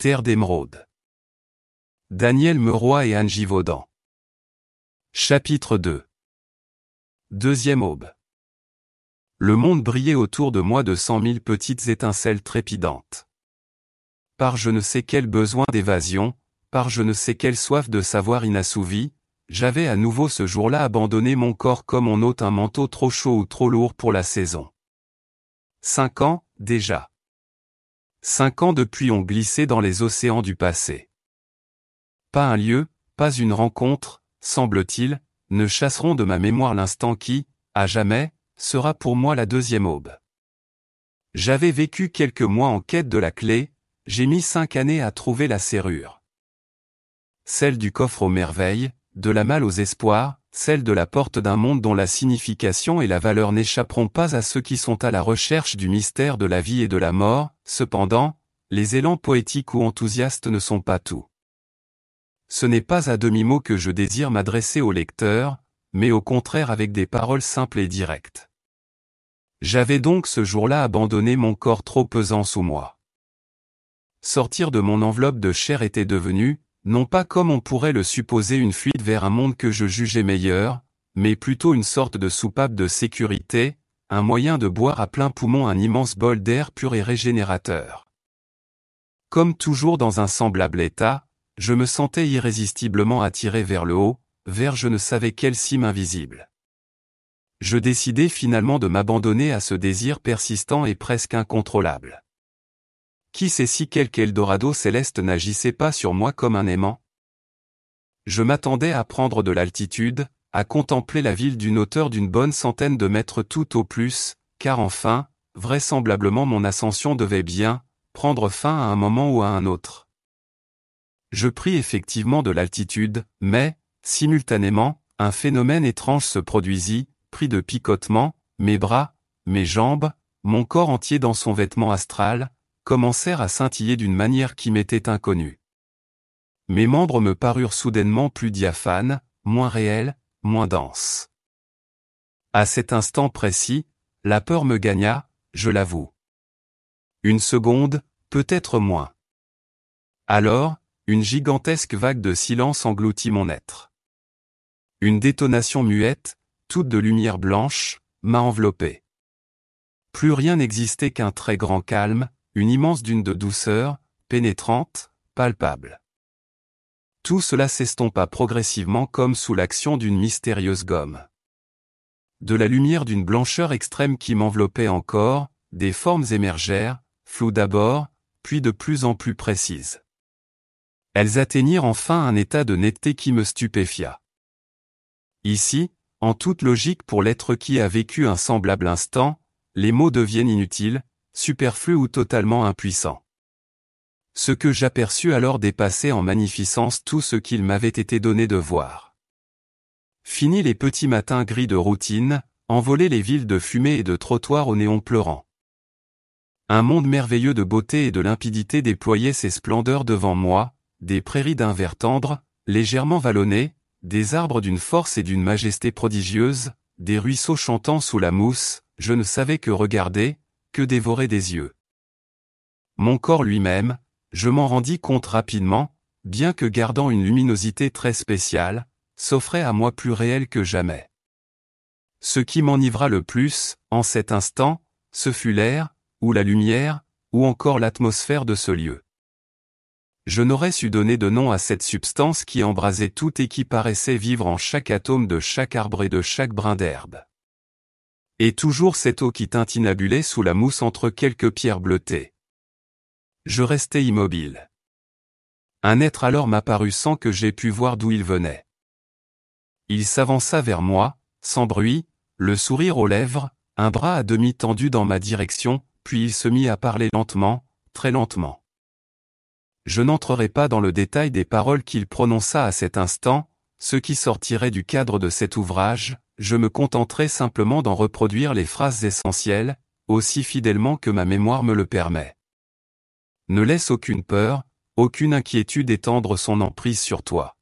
Terre d'émeraude. Daniel Meroy et Anne Givaudan. Chapitre 2 Deuxième aube. Le monde brillait autour de moi de cent mille petites étincelles trépidantes. Par je ne sais quel besoin d'évasion, par je ne sais quelle soif de savoir inassouvi, j'avais à nouveau ce jour-là abandonné mon corps comme on ôte un manteau trop chaud ou trop lourd pour la saison. Cinq ans, déjà. Cinq ans depuis ont glissé dans les océans du passé. Pas un lieu, pas une rencontre, semble-t-il, ne chasseront de ma mémoire l'instant qui, à jamais, sera pour moi la deuxième aube. J'avais vécu quelques mois en quête de la clé, j'ai mis cinq années à trouver la serrure. Celle du coffre aux merveilles, de la malle aux espoirs, celle de la porte d'un monde dont la signification et la valeur n'échapperont pas à ceux qui sont à la recherche du mystère de la vie et de la mort, cependant, les élans poétiques ou enthousiastes ne sont pas tout. Ce n'est pas à demi-mot que je désire m'adresser au lecteur, mais au contraire avec des paroles simples et directes. J'avais donc ce jour-là abandonné mon corps trop pesant sous moi. Sortir de mon enveloppe de chair était devenu, non pas comme on pourrait le supposer une fuite vers un monde que je jugeais meilleur, mais plutôt une sorte de soupape de sécurité, un moyen de boire à plein poumon un immense bol d'air pur et régénérateur. Comme toujours dans un semblable état, je me sentais irrésistiblement attiré vers le haut, vers je ne savais quelle cime invisible. Je décidai finalement de m'abandonner à ce désir persistant et presque incontrôlable. Qui sait si quelque Eldorado céleste n'agissait pas sur moi comme un aimant? Je m'attendais à prendre de l'altitude, à contempler la ville d'une hauteur d'une bonne centaine de mètres tout au plus, car enfin, vraisemblablement mon ascension devait bien, prendre fin à un moment ou à un autre. Je pris effectivement de l'altitude, mais, simultanément, un phénomène étrange se produisit, pris de picotement, mes bras, mes jambes, mon corps entier dans son vêtement astral, commencèrent à scintiller d'une manière qui m'était inconnue. Mes membres me parurent soudainement plus diaphanes, moins réels, moins denses. À cet instant précis, la peur me gagna, je l'avoue. Une seconde, peut-être moins. Alors, une gigantesque vague de silence engloutit mon être. Une détonation muette, toute de lumière blanche, m'a enveloppé. Plus rien n'existait qu'un très grand calme, une immense dune de douceur, pénétrante, palpable. Tout cela s'estompa progressivement comme sous l'action d'une mystérieuse gomme. De la lumière d'une blancheur extrême qui m'enveloppait encore, des formes émergèrent, floues d'abord, puis de plus en plus précises. Elles atteignirent enfin un état de netteté qui me stupéfia. Ici, en toute logique pour l'être qui a vécu un semblable instant, les mots deviennent inutiles, superflu ou totalement impuissant. Ce que j'aperçus alors dépassait en magnificence tout ce qu'il m'avait été donné de voir. Fini les petits matins gris de routine, envolés les villes de fumée et de trottoirs aux néons pleurants. Un monde merveilleux de beauté et de limpidité déployait ses splendeurs devant moi, des prairies d'un vert tendre, légèrement vallonnées, des arbres d'une force et d'une majesté prodigieuse, des ruisseaux chantant sous la mousse, je ne savais que regarder, que dévorer des yeux. Mon corps lui-même, je m'en rendis compte rapidement, bien que gardant une luminosité très spéciale, s'offrait à moi plus réel que jamais. Ce qui m'enivra le plus, en cet instant, ce fut l'air, ou la lumière, ou encore l'atmosphère de ce lieu. Je n'aurais su donner de nom à cette substance qui embrasait tout et qui paraissait vivre en chaque atome de chaque arbre et de chaque brin d'herbe. Et toujours cette eau qui tintinabulait sous la mousse entre quelques pierres bleutées. Je restai immobile. Un être alors m'apparut sans que j'aie pu voir d'où il venait. Il s'avança vers moi, sans bruit, le sourire aux lèvres, un bras à demi tendu dans ma direction, puis il se mit à parler lentement, très lentement. Je n'entrerai pas dans le détail des paroles qu'il prononça à cet instant, ce qui sortirait du cadre de cet ouvrage, je me contenterai simplement d'en reproduire les phrases essentielles, aussi fidèlement que ma mémoire me le permet. Ne laisse aucune peur, aucune inquiétude étendre son emprise sur toi.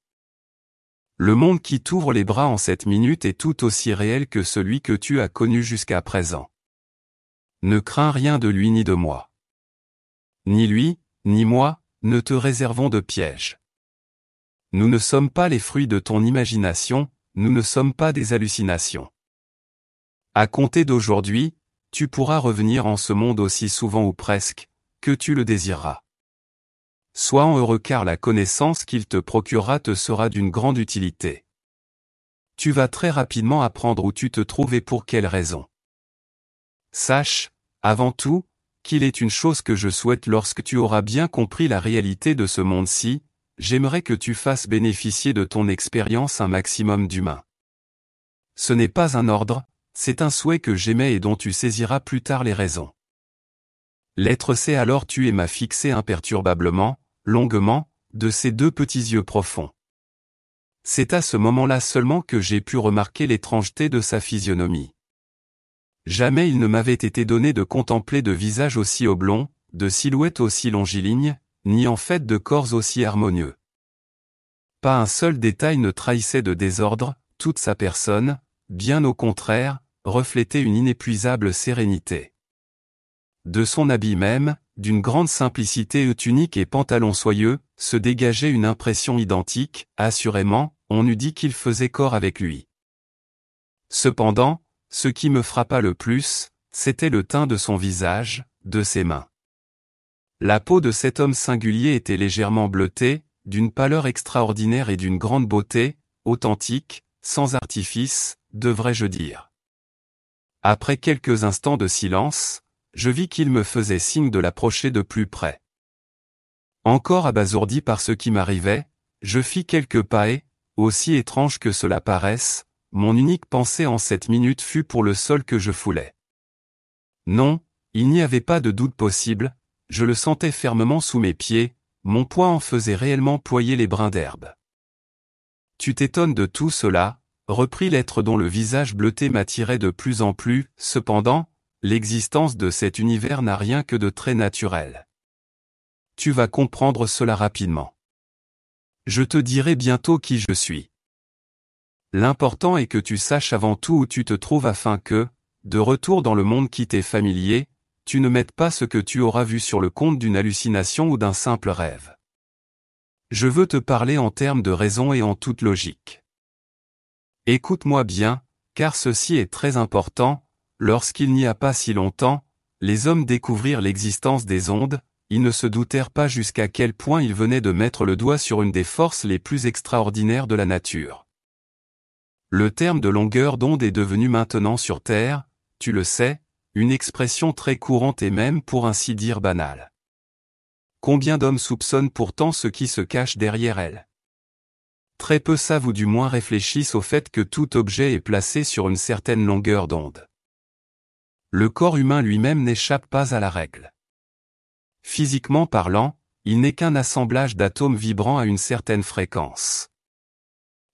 Le monde qui t'ouvre les bras en cette minute est tout aussi réel que celui que tu as connu jusqu'à présent. Ne crains rien de lui ni de moi. Ni lui, ni moi, ne te réservons de pièges. Nous ne sommes pas les fruits de ton imagination, nous ne sommes pas des hallucinations. À compter d'aujourd'hui, tu pourras revenir en ce monde aussi souvent ou presque, que tu le désireras. Sois en heureux car la connaissance qu'il te procurera te sera d'une grande utilité. Tu vas très rapidement apprendre où tu te trouves et pour quelles raisons. Sache, avant tout, qu'il est une chose que je souhaite lorsque tu auras bien compris la réalité de ce monde-ci, j'aimerais que tu fasses bénéficier de ton expérience un maximum d'humains. Ce n'est pas un ordre, c'est un souhait que j'aimais et dont tu saisiras plus tard les raisons. L'être sait alors tu et m'a fixé imperturbablement, longuement, de ses deux petits yeux profonds. C'est à ce moment-là seulement que j'ai pu remarquer l'étrangeté de sa physionomie. Jamais il ne m'avait été donné de contempler de visage aussi oblong, de silhouette aussi longiligne, ni en fait de corps aussi harmonieux. Pas un seul détail ne trahissait de désordre, toute sa personne, bien au contraire, reflétait une inépuisable sérénité. De son habit même, d'une grande simplicité tunique et pantalon soyeux, se dégageait une impression identique, assurément, on eût dit qu'il faisait corps avec lui. Cependant, ce qui me frappa le plus, c'était le teint de son visage, de ses mains. La peau de cet homme singulier était légèrement bleutée, d'une pâleur extraordinaire et d'une grande beauté, authentique, sans artifice, devrais-je dire. Après quelques instants de silence, je vis qu'il me faisait signe de l'approcher de plus près. Encore abasourdi par ce qui m'arrivait, je fis quelques pas et, aussi étrange que cela paraisse, mon unique pensée en cette minute fut pour le sol que je foulais. Non, il n'y avait pas de doute possible, je le sentais fermement sous mes pieds, mon poing en faisait réellement ployer les brins d'herbe. Tu t'étonnes de tout cela, reprit l'être dont le visage bleuté m'attirait de plus en plus, cependant, l'existence de cet univers n'a rien que de très naturel. Tu vas comprendre cela rapidement. Je te dirai bientôt qui je suis. L'important est que tu saches avant tout où tu te trouves afin que, de retour dans le monde qui t'est familier, tu ne mettes pas ce que tu auras vu sur le compte d'une hallucination ou d'un simple rêve. Je veux te parler en termes de raison et en toute logique. Écoute-moi bien, car ceci est très important, lorsqu'il n'y a pas si longtemps, les hommes découvrirent l'existence des ondes, ils ne se doutèrent pas jusqu'à quel point ils venaient de mettre le doigt sur une des forces les plus extraordinaires de la nature. Le terme de longueur d'onde est devenu maintenant sur Terre, tu le sais, une expression très courante et même pour ainsi dire banale. Combien d'hommes soupçonnent pourtant ce qui se cache derrière elle? Très peu savent ou du moins réfléchissent au fait que tout objet est placé sur une certaine longueur d'onde. Le corps humain lui-même n'échappe pas à la règle. Physiquement parlant, il n'est qu'un assemblage d'atomes vibrant à une certaine fréquence.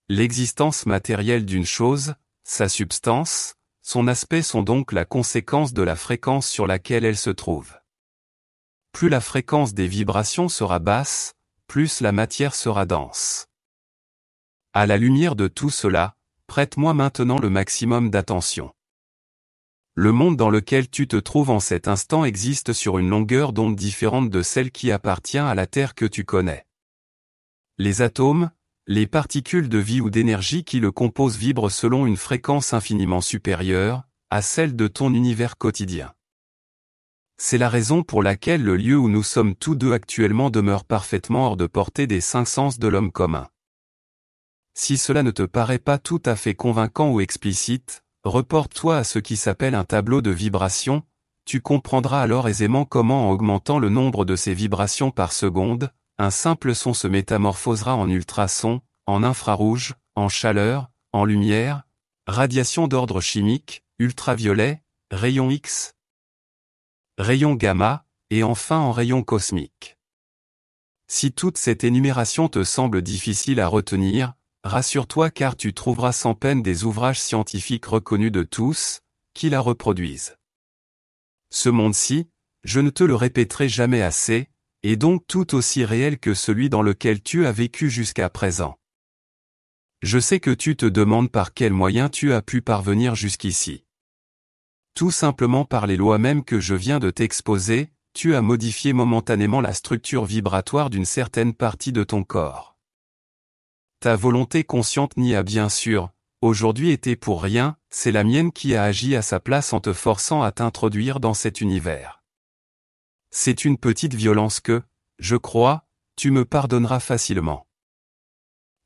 L'existence matérielle d'une chose, sa substance, son aspect sont donc la conséquence de la fréquence sur laquelle elle se trouve. Plus la fréquence des vibrations sera basse, plus la matière sera dense. À la lumière de tout cela, prête-moi maintenant le maximum d'attention. Le monde dans lequel tu te trouves en cet instant existe sur une longueur d'onde différente de celle qui appartient à la Terre que tu connais. Les atomes, les particules de vie ou d'énergie qui le composent vibrent selon une fréquence infiniment supérieure, à celle de ton univers quotidien. C'est la raison pour laquelle le lieu où nous sommes tous deux actuellement demeure parfaitement hors de portée des cinq sens de l'homme commun. Si cela ne te paraît pas tout à fait convaincant ou explicite, reporte-toi à ce qui s'appelle un tableau de vibrations, tu comprendras alors aisément comment en augmentant le nombre de ces vibrations par seconde, un simple son se métamorphosera en ultrason, en infrarouge, en chaleur, en lumière, radiation d'ordre chimique, ultraviolet, rayon X, rayon gamma, et enfin en rayon cosmique. Si toute cette énumération te semble difficile à retenir, rassure-toi car tu trouveras sans peine des ouvrages scientifiques reconnus de tous, qui la reproduisent. Ce monde-ci, je ne te le répéterai jamais assez, et donc tout aussi réel que celui dans lequel tu as vécu jusqu'à présent. Je sais que tu te demandes par quels moyens tu as pu parvenir jusqu'ici. Tout simplement par les lois mêmes que je viens de t'exposer, tu as modifié momentanément la structure vibratoire d'une certaine partie de ton corps. Ta volonté consciente n'y a bien sûr, aujourd'hui été pour rien, c'est la mienne qui a agi à sa place en te forçant à t'introduire dans cet univers. C'est une petite violence que, je crois, tu me pardonneras facilement.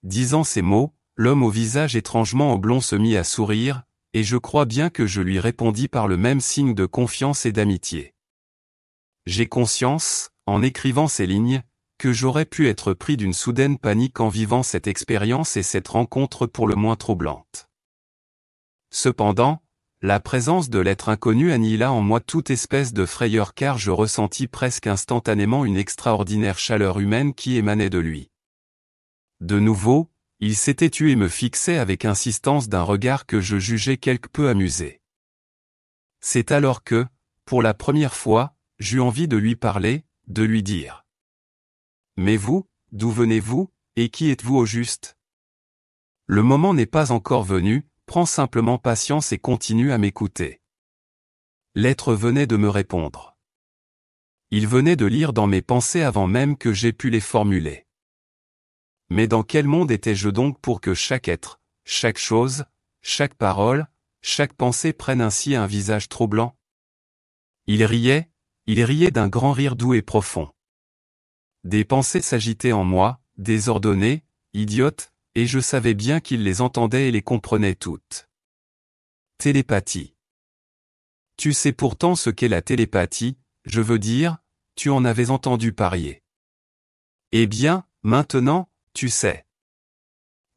Disant ces mots, l'homme au visage étrangement oblong se mit à sourire, et je crois bien que je lui répondis par le même signe de confiance et d'amitié. J'ai conscience, en écrivant ces lignes, que j'aurais pu être pris d'une soudaine panique en vivant cette expérience et cette rencontre pour le moins troublante. Cependant, la présence de l'être inconnu annihila en moi toute espèce de frayeur car je ressentis presque instantanément une extraordinaire chaleur humaine qui émanait de lui. De nouveau, il s'était tué et me fixait avec insistance d'un regard que je jugeais quelque peu amusé. C'est alors que, pour la première fois, j'eus envie de lui parler, de lui dire. Mais vous, d'où venez-vous, et qui êtes-vous au juste? Le moment n'est pas encore venu, prends simplement patience et continue à m'écouter. L'être venait de me répondre. Il venait de lire dans mes pensées avant même que j'aie pu les formuler. Mais dans quel monde étais-je donc pour que chaque être, chaque chose, chaque parole, chaque pensée prenne ainsi un visage troublant? Il riait, il riait d'un grand rire doux et profond. Des pensées s'agitaient en moi, désordonnées, idiotes, et je savais bien qu'il les entendait et les comprenait toutes. Télépathie. Tu sais pourtant ce qu'est la télépathie, je veux dire, tu en avais entendu parier. Eh bien, maintenant, tu sais.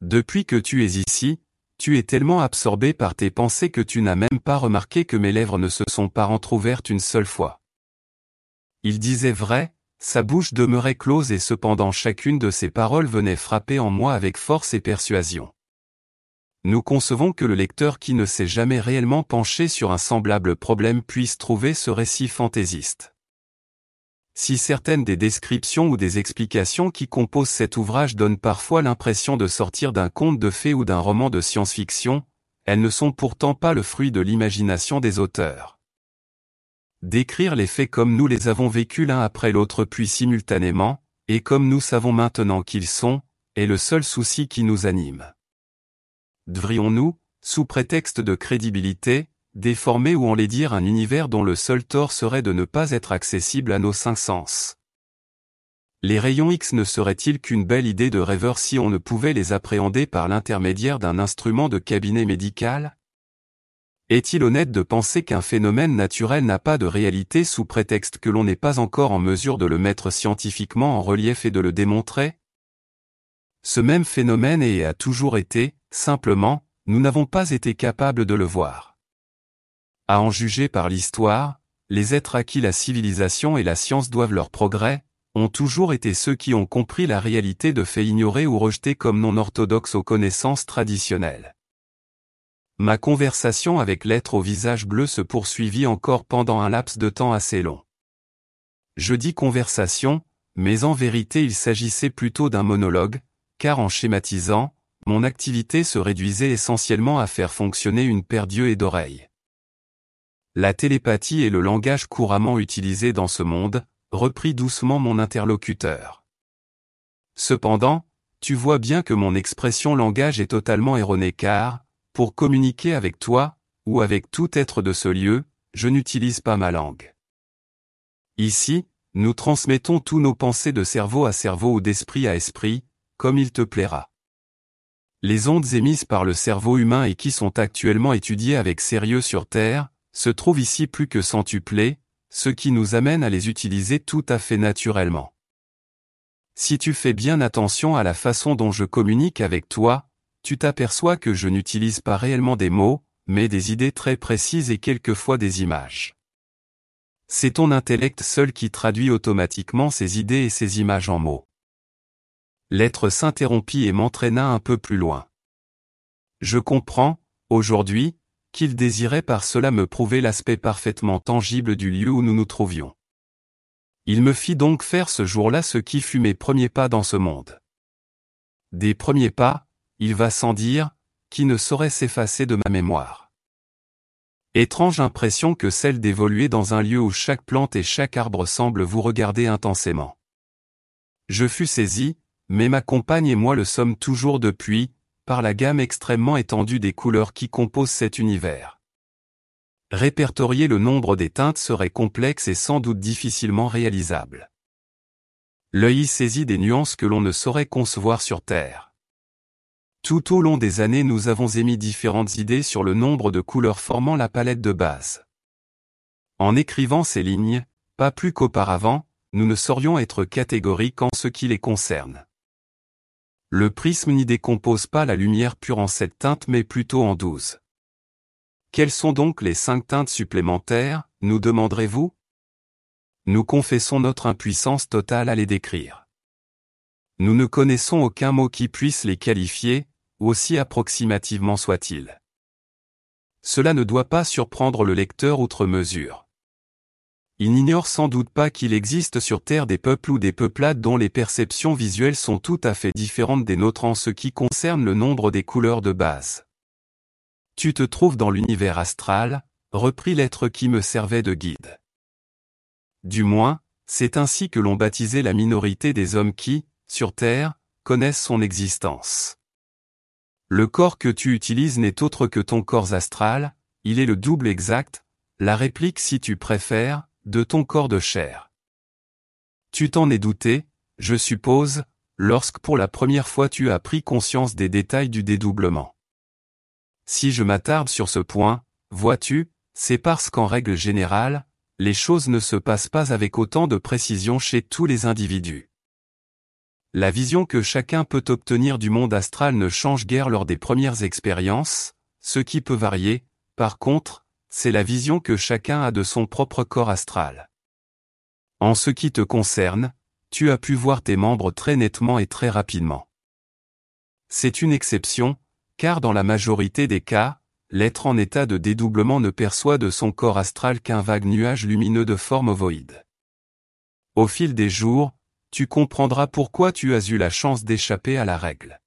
Depuis que tu es ici, tu es tellement absorbé par tes pensées que tu n'as même pas remarqué que mes lèvres ne se sont pas entr'ouvertes une seule fois. Il disait vrai, sa bouche demeurait close et cependant chacune de ses paroles venait frapper en moi avec force et persuasion. Nous concevons que le lecteur qui ne s'est jamais réellement penché sur un semblable problème puisse trouver ce récit fantaisiste. Si certaines des descriptions ou des explications qui composent cet ouvrage donnent parfois l'impression de sortir d'un conte de fées ou d'un roman de science-fiction, elles ne sont pourtant pas le fruit de l'imagination des auteurs. Décrire les faits comme nous les avons vécus l'un après l'autre puis simultanément, et comme nous savons maintenant qu'ils sont, est le seul souci qui nous anime. Devrions-nous, sous prétexte de crédibilité, déformer ou enlaidir un univers dont le seul tort serait de ne pas être accessible à nos cinq sens? Les rayons X ne seraient-ils qu'une belle idée de rêveur si on ne pouvait les appréhender par l'intermédiaire d'un instrument de cabinet médical? Est-il honnête de penser qu'un phénomène naturel n'a pas de réalité sous prétexte que l'on n'est pas encore en mesure de le mettre scientifiquement en relief et de le démontrer? Ce même phénomène et a toujours été, simplement, nous n'avons pas été capables de le voir. À en juger par l'histoire, les êtres à qui la civilisation et la science doivent leur progrès, ont toujours été ceux qui ont compris la réalité de faits ignorés ou rejetés comme non orthodoxes aux connaissances traditionnelles. Ma conversation avec l'être au visage bleu se poursuivit encore pendant un laps de temps assez long. Je dis conversation, mais en vérité il s'agissait plutôt d'un monologue, car en schématisant, mon activité se réduisait essentiellement à faire fonctionner une paire d'yeux et d'oreilles. La télépathie est le langage couramment utilisé dans ce monde, reprit doucement mon interlocuteur. Cependant, tu vois bien que mon expression langage est totalement erronée car, pour communiquer avec toi, ou avec tout être de ce lieu, je n'utilise pas ma langue. Ici, nous transmettons tous nos pensées de cerveau à cerveau ou d'esprit à esprit, comme il te plaira. Les ondes émises par le cerveau humain et qui sont actuellement étudiées avec sérieux sur Terre, se trouve ici plus que centuplé, ce qui nous amène à les utiliser tout à fait naturellement. Si tu fais bien attention à la façon dont je communique avec toi, tu t'aperçois que je n'utilise pas réellement des mots, mais des idées très précises et quelquefois des images. C'est ton intellect seul qui traduit automatiquement ces idées et ces images en mots. L'être s'interrompit et m'entraîna un peu plus loin. Je comprends, aujourd'hui, qu'il désirait par cela me prouver l'aspect parfaitement tangible du lieu où nous nous trouvions. Il me fit donc faire ce jour-là ce qui fut mes premiers pas dans ce monde. Des premiers pas, il va sans dire, qui ne sauraient s'effacer de ma mémoire. Étrange impression que celle d'évoluer dans un lieu où chaque plante et chaque arbre semblent vous regarder intensément. Je fus saisi, mais ma compagne et moi le sommes toujours depuis, par la gamme extrêmement étendue des couleurs qui composent cet univers. Répertorier le nombre des teintes serait complexe et sans doute difficilement réalisable. L'œil saisit des nuances que l'on ne saurait concevoir sur Terre. Tout au long des années nous avons émis différentes idées sur le nombre de couleurs formant la palette de base. En écrivant ces lignes, pas plus qu'auparavant, nous ne saurions être catégoriques en ce qui les concerne. Le prisme n'y décompose pas la lumière pure en sept teintes mais plutôt en douze. Quelles sont donc les cinq teintes supplémentaires, nous demanderez-vous? Nous confessons notre impuissance totale à les décrire. Nous ne connaissons aucun mot qui puisse les qualifier, aussi approximativement soit-il. Cela ne doit pas surprendre le lecteur outre mesure. Il n'ignore sans doute pas qu'il existe sur Terre des peuples ou des peuplades dont les perceptions visuelles sont tout à fait différentes des nôtres en ce qui concerne le nombre des couleurs de base. Tu te trouves dans l'univers astral, reprit l'être qui me servait de guide. Du moins, c'est ainsi que l'on baptisait la minorité des hommes qui, sur Terre, connaissent son existence. Le corps que tu utilises n'est autre que ton corps astral, il est le double exact, la réplique si tu préfères, de ton corps de chair. Tu t'en es douté, je suppose, lorsque pour la première fois tu as pris conscience des détails du dédoublement. Si je m'attarde sur ce point, vois-tu, c'est parce qu'en règle générale, les choses ne se passent pas avec autant de précision chez tous les individus. La vision que chacun peut obtenir du monde astral ne change guère lors des premières expériences, ce qui peut varier, par contre, c'est la vision que chacun a de son propre corps astral. En ce qui te concerne, tu as pu voir tes membres très nettement et très rapidement. C'est une exception, car dans la majorité des cas, l'être en état de dédoublement ne perçoit de son corps astral qu'un vague nuage lumineux de forme ovoïde. Au fil des jours, tu comprendras pourquoi tu as eu la chance d'échapper à la règle.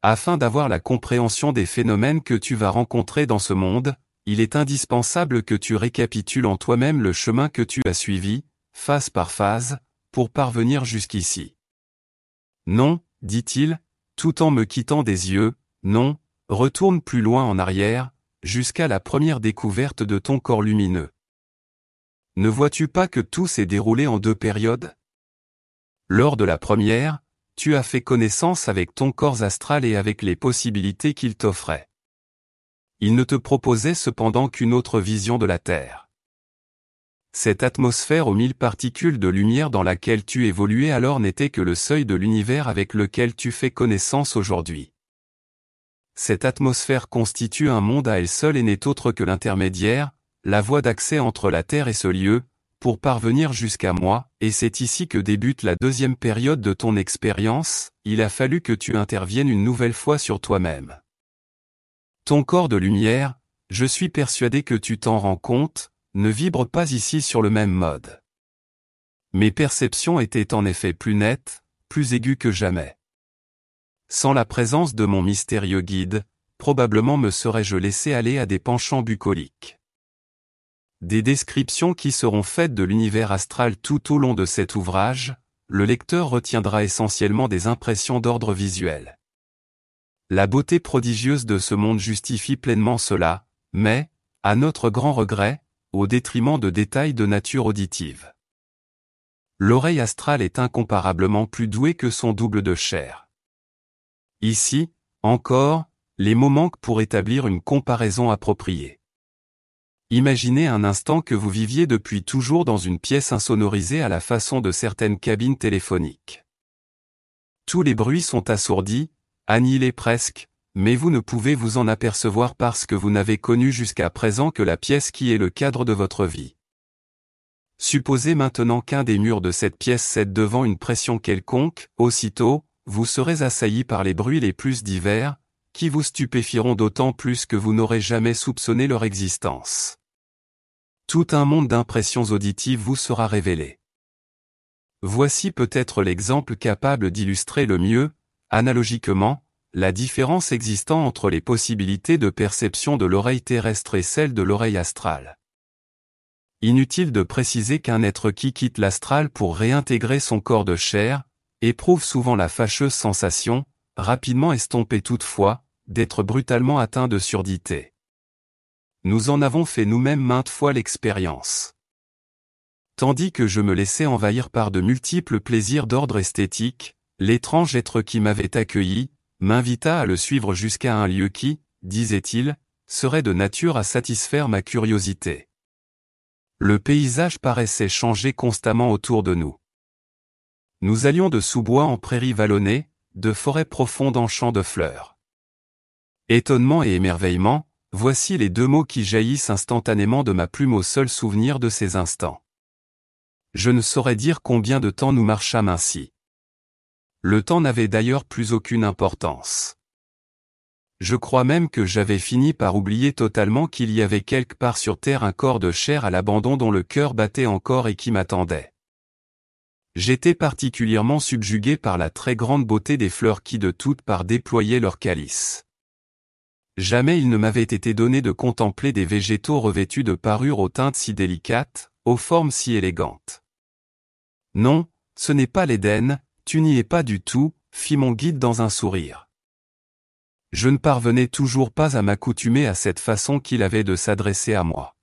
Afin d'avoir la compréhension des phénomènes que tu vas rencontrer dans ce monde, il est indispensable que tu récapitules en toi-même le chemin que tu as suivi, phase par phase, pour parvenir jusqu'ici. Non, dit-il, tout en me quittant des yeux, non, retourne plus loin en arrière, jusqu'à la première découverte de ton corps lumineux. Ne vois-tu pas que tout s'est déroulé en deux périodes? Lors de la première, tu as fait connaissance avec ton corps astral et avec les possibilités qu'il t'offrait. Il ne te proposait cependant qu'une autre vision de la Terre. Cette atmosphère aux mille particules de lumière dans laquelle tu évoluais alors n'était que le seuil de l'univers avec lequel tu fais connaissance aujourd'hui. Cette atmosphère constitue un monde à elle seule et n'est autre que l'intermédiaire, la voie d'accès entre la Terre et ce lieu, pour parvenir jusqu'à moi, et c'est ici que débute la deuxième période de ton expérience, il a fallu que tu interviennes une nouvelle fois sur toi-même. Ton corps de lumière, je suis persuadé que tu t'en rends compte, ne vibre pas ici sur le même mode. Mes perceptions étaient en effet plus nettes, plus aiguës que jamais. Sans la présence de mon mystérieux guide, probablement me serais-je laissé aller à des penchants bucoliques. Des descriptions qui seront faites de l'univers astral tout au long de cet ouvrage, le lecteur retiendra essentiellement des impressions d'ordre visuel. La beauté prodigieuse de ce monde justifie pleinement cela, mais, à notre grand regret, au détriment de détails de nature auditive. L'oreille astrale est incomparablement plus douée que son double de chair. Ici, encore, les mots manquent pour établir une comparaison appropriée. Imaginez un instant que vous viviez depuis toujours dans une pièce insonorisée à la façon de certaines cabines téléphoniques. Tous les bruits sont assourdis, annihilés presque, mais vous ne pouvez vous en apercevoir parce que vous n'avez connu jusqu'à présent que la pièce qui est le cadre de votre vie. Supposez maintenant qu'un des murs de cette pièce cède devant une pression quelconque, aussitôt, vous serez assailli par les bruits les plus divers, qui vous stupéfieront d'autant plus que vous n'aurez jamais soupçonné leur existence. Tout un monde d'impressions auditives vous sera révélé. Voici peut-être l'exemple capable d'illustrer le mieux, analogiquement, la différence existant entre les possibilités de perception de l'oreille terrestre et celle de l'oreille astrale. Inutile de préciser qu'un être qui quitte l'astral pour réintégrer son corps de chair, éprouve souvent la fâcheuse sensation, rapidement estompée toutefois, d'être brutalement atteint de surdité. Nous en avons fait nous-mêmes maintes fois l'expérience. Tandis que je me laissais envahir par de multiples plaisirs d'ordre esthétique, l'étrange être qui m'avait accueilli, m'invita à le suivre jusqu'à un lieu qui, disait-il, serait de nature à satisfaire ma curiosité. Le paysage paraissait changer constamment autour de nous. Nous allions de sous-bois en prairies vallonnées, de forêts profondes en champs de fleurs. Étonnement et émerveillement, voici les deux mots qui jaillissent instantanément de ma plume au seul souvenir de ces instants. Je ne saurais dire combien de temps nous marchâmes ainsi. Le temps n'avait d'ailleurs plus aucune importance. Je crois même que j'avais fini par oublier totalement qu'il y avait quelque part sur terre un corps de chair à l'abandon dont le cœur battait encore et qui m'attendait. J'étais particulièrement subjugué par la très grande beauté des fleurs qui de toutes parts déployaient leurs calices. Jamais il ne m'avait été donné de contempler des végétaux revêtus de parures aux teintes si délicates, aux formes si élégantes. Non, ce n'est pas l'Éden, tu n'y es pas du tout, fit mon guide dans un sourire. Je ne parvenais toujours pas à m'accoutumer à cette façon qu'il avait de s'adresser à moi.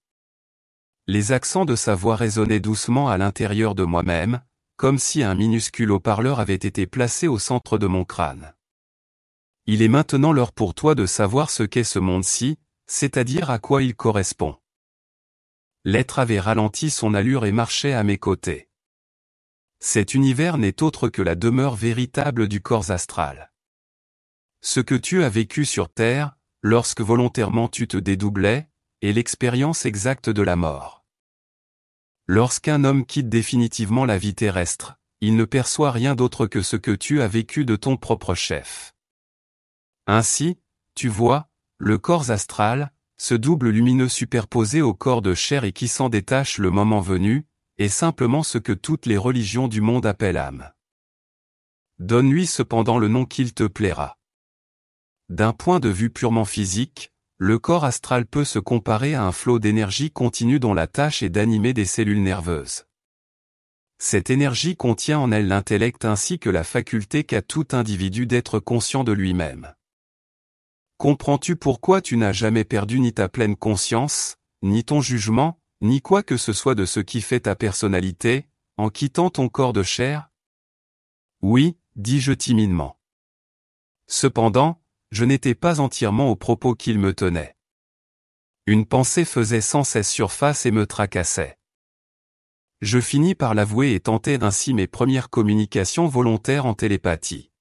Les accents de sa voix résonnaient doucement à l'intérieur de moi-même, comme si un minuscule haut-parleur avait été placé au centre de mon crâne. Il est maintenant l'heure pour toi de savoir ce qu'est ce monde-ci, c'est-à-dire à quoi il correspond. L'être avait ralenti son allure et marchait à mes côtés. Cet univers n'est autre que la demeure véritable du corps astral. Ce que tu as vécu sur Terre, lorsque volontairement tu te dédoublais, est l'expérience exacte de la mort. Lorsqu'un homme quitte définitivement la vie terrestre, il ne perçoit rien d'autre que ce que tu as vécu de ton propre chef. Ainsi, tu vois, le corps astral, ce double lumineux superposé au corps de chair et qui s'en détache le moment venu, est simplement ce que toutes les religions du monde appellent âme. Donne-lui cependant le nom qu'il te plaira. D'un point de vue purement physique, le corps astral peut se comparer à un flot d'énergie continue dont la tâche est d'animer des cellules nerveuses. Cette énergie contient en elle l'intellect ainsi que la faculté qu'a tout individu d'être conscient de lui-même. Comprends-tu pourquoi tu n'as jamais perdu ni ta pleine conscience, ni ton jugement, ni quoi que ce soit de ce qui fait ta personnalité, en quittant ton corps de chair? Oui, dis-je timidement. Cependant, je n'étais pas entièrement au propos qu'il me tenait. Une pensée faisait sans cesse surface et me tracassait. Je finis par l'avouer et tentais ainsi mes premières communications volontaires en télépathie.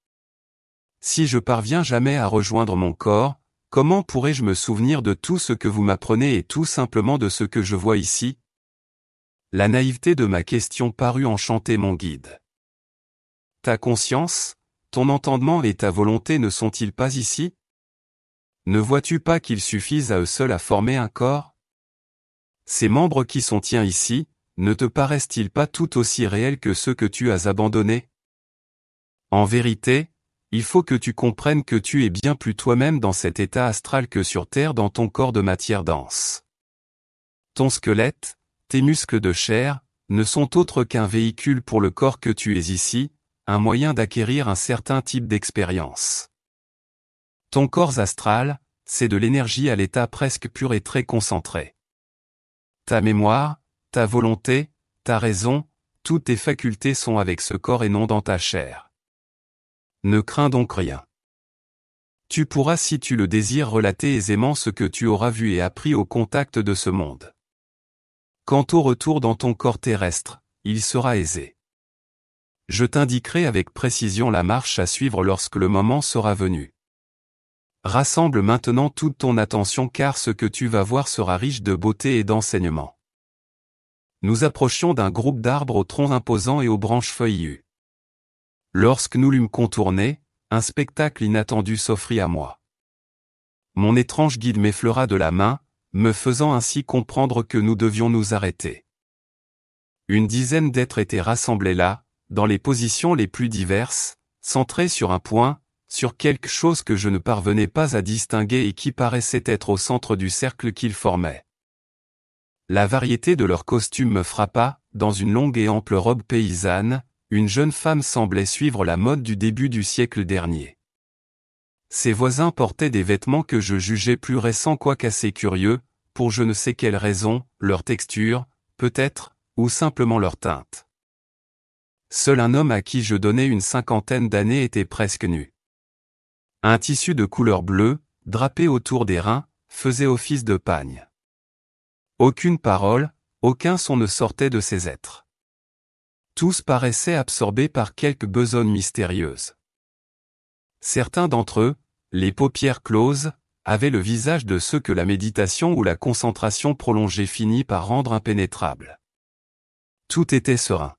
Si je parviens jamais à rejoindre mon corps, comment pourrais-je me souvenir de tout ce que vous m'apprenez et tout simplement de ce que je vois ici? La naïveté de ma question parut enchanter mon guide. Ta conscience, ton entendement et ta volonté ne sont-ils pas ici? Ne vois-tu pas qu'ils suffisent à eux seuls à former un corps? Ces membres qui sont tiens ici, ne te paraissent-ils pas tout aussi réels que ceux que tu as abandonnés? En vérité, il faut que tu comprennes que tu es bien plus toi-même dans cet état astral que sur Terre dans ton corps de matière dense. Ton squelette, tes muscles de chair, ne sont autres qu'un véhicule pour le corps que tu es ici, un moyen d'acquérir un certain type d'expérience. Ton corps astral, c'est de l'énergie à l'état presque pur et très concentré. Ta mémoire, ta volonté, ta raison, toutes tes facultés sont avec ce corps et non dans ta chair. Ne crains donc rien. Tu pourras si tu le désires relater aisément ce que tu auras vu et appris au contact de ce monde. Quant au retour dans ton corps terrestre, il sera aisé. Je t'indiquerai avec précision la marche à suivre lorsque le moment sera venu. Rassemble maintenant toute ton attention car ce que tu vas voir sera riche de beauté et d'enseignement. Nous approchions d'un groupe d'arbres aux troncs imposants et aux branches feuillues. Lorsque nous l'eûmes contourné, un spectacle inattendu s'offrit à moi. Mon étrange guide m'effleura de la main, me faisant ainsi comprendre que nous devions nous arrêter. Une dizaine d'êtres étaient rassemblés là, dans les positions les plus diverses, centrés sur un point, sur quelque chose que je ne parvenais pas à distinguer et qui paraissait être au centre du cercle qu'ils formaient. La variété de leurs costumes me frappa, dans une longue et ample robe paysanne, une jeune femme semblait suivre la mode du début du siècle dernier. Ses voisins portaient des vêtements que je jugeais plus récents quoiqu'assez curieux, pour je ne sais quelle raison, leur texture, peut-être, ou simplement leur teinte. Seul un homme à qui je donnais une cinquantaine d'années était presque nu. Un tissu de couleur bleue, drapé autour des reins, faisait office de pagne. Aucune parole, aucun son ne sortait de ces êtres. Tous paraissaient absorbés par quelque besogne mystérieuse. Certains d'entre eux, les paupières closes, avaient le visage de ceux que la méditation ou la concentration prolongée finit par rendre impénétrables. Tout était serein.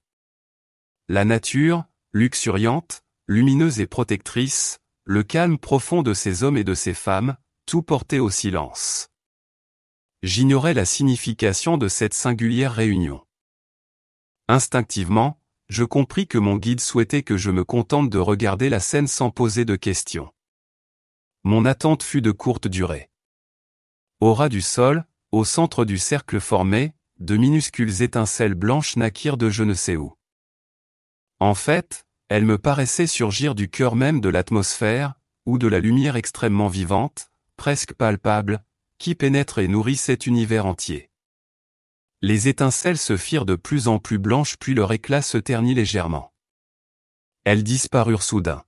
La nature, luxuriante, lumineuse et protectrice, le calme profond de ces hommes et de ces femmes, tout portait au silence. J'ignorais la signification de cette singulière réunion. Instinctivement, je compris que mon guide souhaitait que je me contente de regarder la scène sans poser de questions. Mon attente fut de courte durée. Au ras du sol, au centre du cercle formé, de minuscules étincelles blanches naquirent de je ne sais où. En fait, elle me paraissait surgir du cœur même de l'atmosphère, ou de la lumière extrêmement vivante, presque palpable, qui pénètre et nourrit cet univers entier. Les étincelles se firent de plus en plus blanches puis leur éclat se ternit légèrement. Elles disparurent soudain.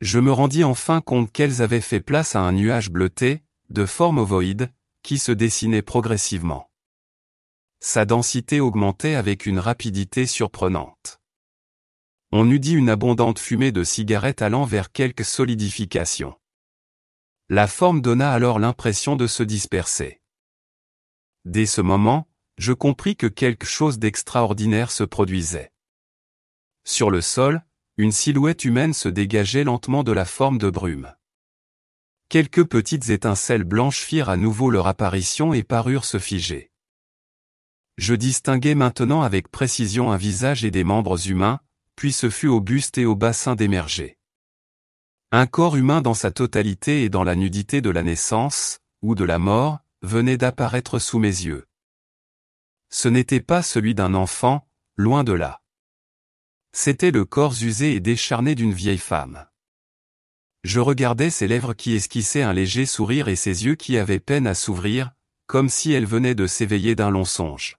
Je me rendis enfin compte qu'elles avaient fait place à un nuage bleuté, de forme ovoïde, qui se dessinait progressivement. Sa densité augmentait avec une rapidité surprenante. On eût dit une abondante fumée de cigarettes allant vers quelque solidification. La forme donna alors l'impression de se disperser. Dès ce moment, je compris que quelque chose d'extraordinaire se produisait. Sur le sol, une silhouette humaine se dégageait lentement de la forme de brume. Quelques petites étincelles blanches firent à nouveau leur apparition et parurent se figer. Je distinguai maintenant avec précision un visage et des membres humains, puis ce fut au buste et au bassin d'émerger. Un corps humain dans sa totalité et dans la nudité de la naissance, ou de la mort, venait d'apparaître sous mes yeux. Ce n'était pas celui d'un enfant, loin de là. C'était le corps usé et décharné d'une vieille femme. Je regardais ses lèvres qui esquissaient un léger sourire et ses yeux qui avaient peine à s'ouvrir, comme si elle venait de s'éveiller d'un long songe.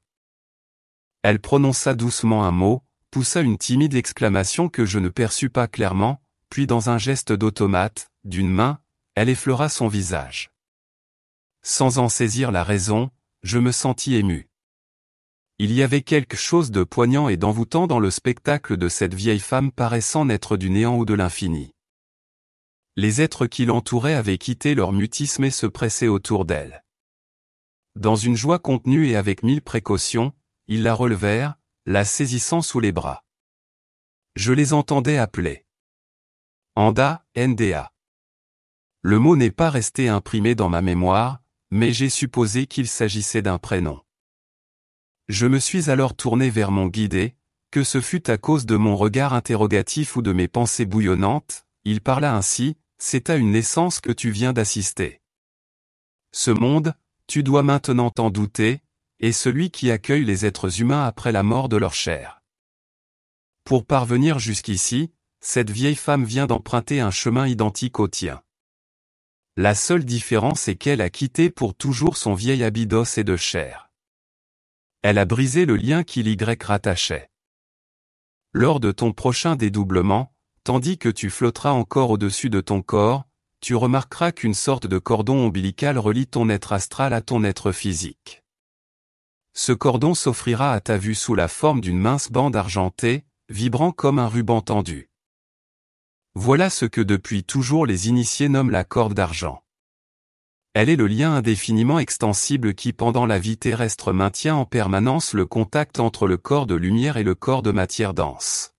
Elle prononça doucement un mot, poussa une timide exclamation que je ne perçus pas clairement, puis dans un geste d'automate, d'une main, elle effleura son visage. Sans en saisir la raison, je me sentis ému. Il y avait quelque chose de poignant et d'envoûtant dans le spectacle de cette vieille femme paraissant naître du néant ou de l'infini. Les êtres qui l'entouraient avaient quitté leur mutisme et se pressaient autour d'elle. Dans une joie contenue et avec mille précautions, ils la relevèrent, la saisissant sous les bras. Je les entendais appeler. Anda, NDA. Le mot n'est pas resté imprimé dans ma mémoire, mais j'ai supposé qu'il s'agissait d'un prénom. Je me suis alors tourné vers mon guide que ce fut à cause de mon regard interrogatif ou de mes pensées bouillonnantes, il parla ainsi, c'est à une naissance que tu viens d'assister. Ce monde, tu dois maintenant t'en douter, et celui qui accueille les êtres humains après la mort de leur chair. Pour parvenir jusqu'ici, cette vieille femme vient d'emprunter un chemin identique au tien. La seule différence est qu'elle a quitté pour toujours son vieil habit d'os et de chair. Elle a brisé le lien qui l'Y rattachait. Lors de ton prochain dédoublement, tandis que tu flotteras encore au-dessus de ton corps, tu remarqueras qu'une sorte de cordon ombilical relie ton être astral à ton être physique. Ce cordon s'offrira à ta vue sous la forme d'une mince bande argentée, vibrant comme un ruban tendu. Voilà ce que depuis toujours les initiés nomment la corde d'argent. Elle est le lien indéfiniment extensible qui pendant la vie terrestre maintient en permanence le contact entre le corps de lumière et le corps de matière dense.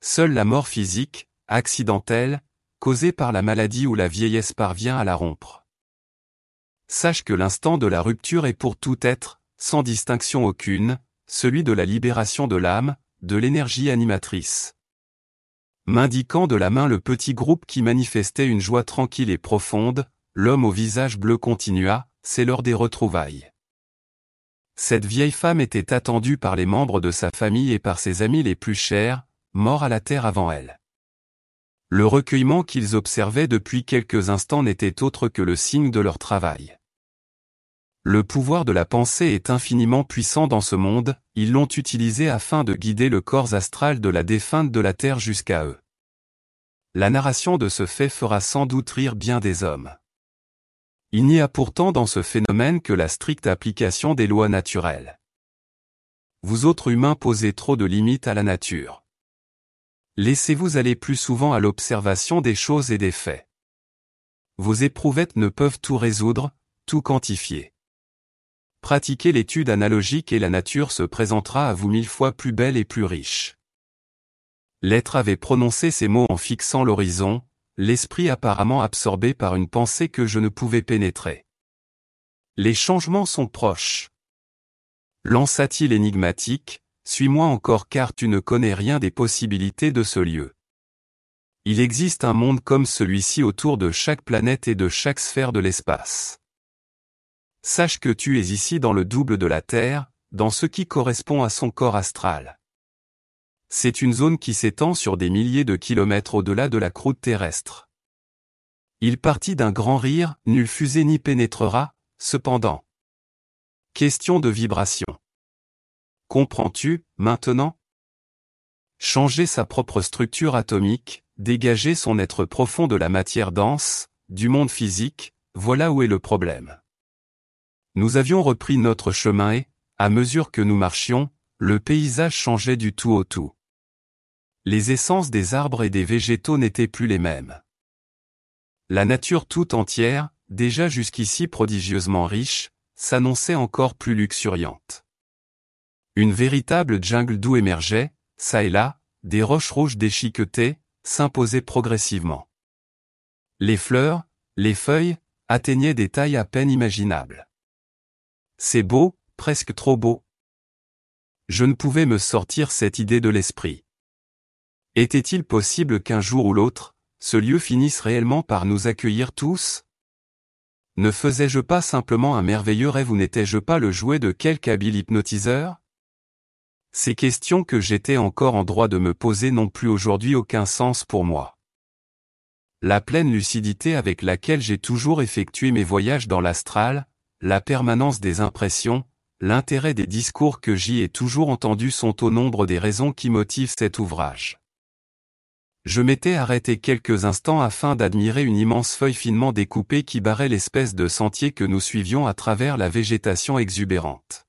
Seule la mort physique, accidentelle, causée par la maladie ou la vieillesse parvient à la rompre. Sache que l'instant de la rupture est pour tout être, sans distinction aucune, celui de la libération de l'âme, de l'énergie animatrice. M'indiquant de la main le petit groupe qui manifestait une joie tranquille et profonde, l'homme au visage bleu continua, c'est l'heure des retrouvailles. Cette vieille femme était attendue par les membres de sa famille et par ses amis les plus chers, morts à la terre avant elle. Le recueillement qu'ils observaient depuis quelques instants n'était autre que le signe de leur travail. Le pouvoir de la pensée est infiniment puissant dans ce monde, ils l'ont utilisé afin de guider le corps astral de la défunte de la Terre jusqu'à eux. La narration de ce fait fera sans doute rire bien des hommes. Il n'y a pourtant dans ce phénomène que la stricte application des lois naturelles. Vous autres humains posez trop de limites à la nature. Laissez-vous aller plus souvent à l'observation des choses et des faits. Vos éprouvettes ne peuvent tout résoudre, tout quantifier. Pratiquez l'étude analogique et la nature se présentera à vous mille fois plus belle et plus riche. L'être avait prononcé ces mots en fixant l'horizon, l'esprit apparemment absorbé par une pensée que je ne pouvais pénétrer. Les changements sont proches. Lança-t-il énigmatique, suis-moi encore car tu ne connais rien des possibilités de ce lieu. Il existe un monde comme celui-ci autour de chaque planète et de chaque sphère de l'espace. Sache que tu es ici dans le double de la Terre, dans ce qui correspond à son corps astral. C'est une zone qui s'étend sur des milliers de kilomètres au-delà de la croûte terrestre. Il partit d'un grand rire, nulle fusée n'y pénétrera, cependant. Question de vibration. Comprends-tu, maintenant? Changer sa propre structure atomique, dégager son être profond de la matière dense, du monde physique, voilà où est le problème. Nous avions repris notre chemin et, à mesure que nous marchions, le paysage changeait du tout au tout. Les essences des arbres et des végétaux n'étaient plus les mêmes. La nature tout entière, déjà jusqu'ici prodigieusement riche, s'annonçait encore plus luxuriante. Une véritable jungle d'où émergeait, ça et là, des roches rouges déchiquetées, s'imposaient progressivement. Les fleurs, les feuilles, atteignaient des tailles à peine imaginables. C'est beau, presque trop beau. Je ne pouvais me sortir cette idée de l'esprit. Était-il possible qu'un jour ou l'autre, ce lieu finisse réellement par nous accueillir tous? Ne faisais-je pas simplement un merveilleux rêve ou n'étais-je pas le jouet de quelque habile hypnotiseur? Ces questions que j'étais encore en droit de me poser n'ont plus aujourd'hui aucun sens pour moi. La pleine lucidité avec laquelle j'ai toujours effectué mes voyages dans l'astral, la permanence des impressions, l'intérêt des discours que j'y ai toujours entendus sont au nombre des raisons qui motivent cet ouvrage. Je m'étais arrêté quelques instants afin d'admirer une immense feuille finement découpée qui barrait l'espèce de sentier que nous suivions à travers la végétation exubérante.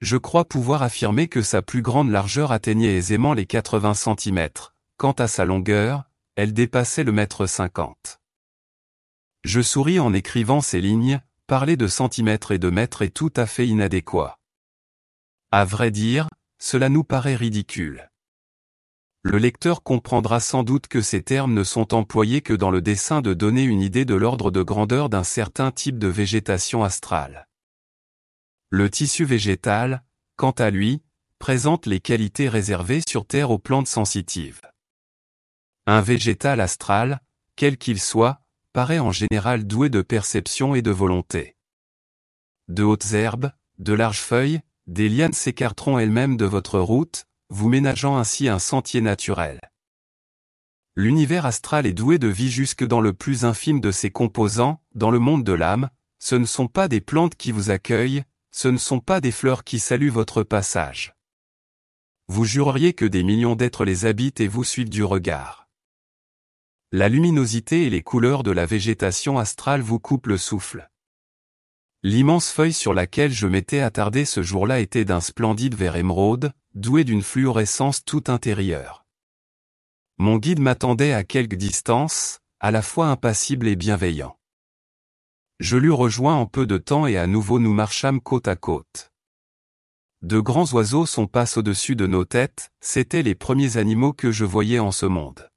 Je crois pouvoir affirmer que sa plus grande largeur atteignait aisément les 80 cm, quant à sa longueur, elle dépassait le mètre 50. Je souris en écrivant ces lignes, parler de centimètres et de mètres est tout à fait inadéquat. À vrai dire, cela nous paraît ridicule. Le lecteur comprendra sans doute que ces termes ne sont employés que dans le dessein de donner une idée de l'ordre de grandeur d'un certain type de végétation astrale. Le tissu végétal, quant à lui, présente les qualités réservées sur Terre aux plantes sensitives. Un végétal astral, quel qu'il soit, paraît en général doué de perception et de volonté. De hautes herbes, de larges feuilles, des lianes s'écarteront elles-mêmes de votre route, vous ménageant ainsi un sentier naturel. L'univers astral est doué de vie jusque dans le plus infime de ses composants, dans le monde de l'âme, ce ne sont pas des plantes qui vous accueillent, ce ne sont pas des fleurs qui saluent votre passage. Vous jureriez que des millions d'êtres les habitent et vous suivent du regard. La luminosité et les couleurs de la végétation astrale vous coupent le souffle. L'immense feuille sur laquelle je m'étais attardé ce jour-là était d'un splendide vert émeraude, doué d'une fluorescence toute intérieure. Mon guide m'attendait à quelque distance, à la fois impassible et bienveillant. Je l'eus rejoint en peu de temps et à nouveau nous marchâmes côte à côte. De grands oiseaux sont passés au-dessus de nos têtes, c'étaient les premiers animaux que je voyais en ce monde.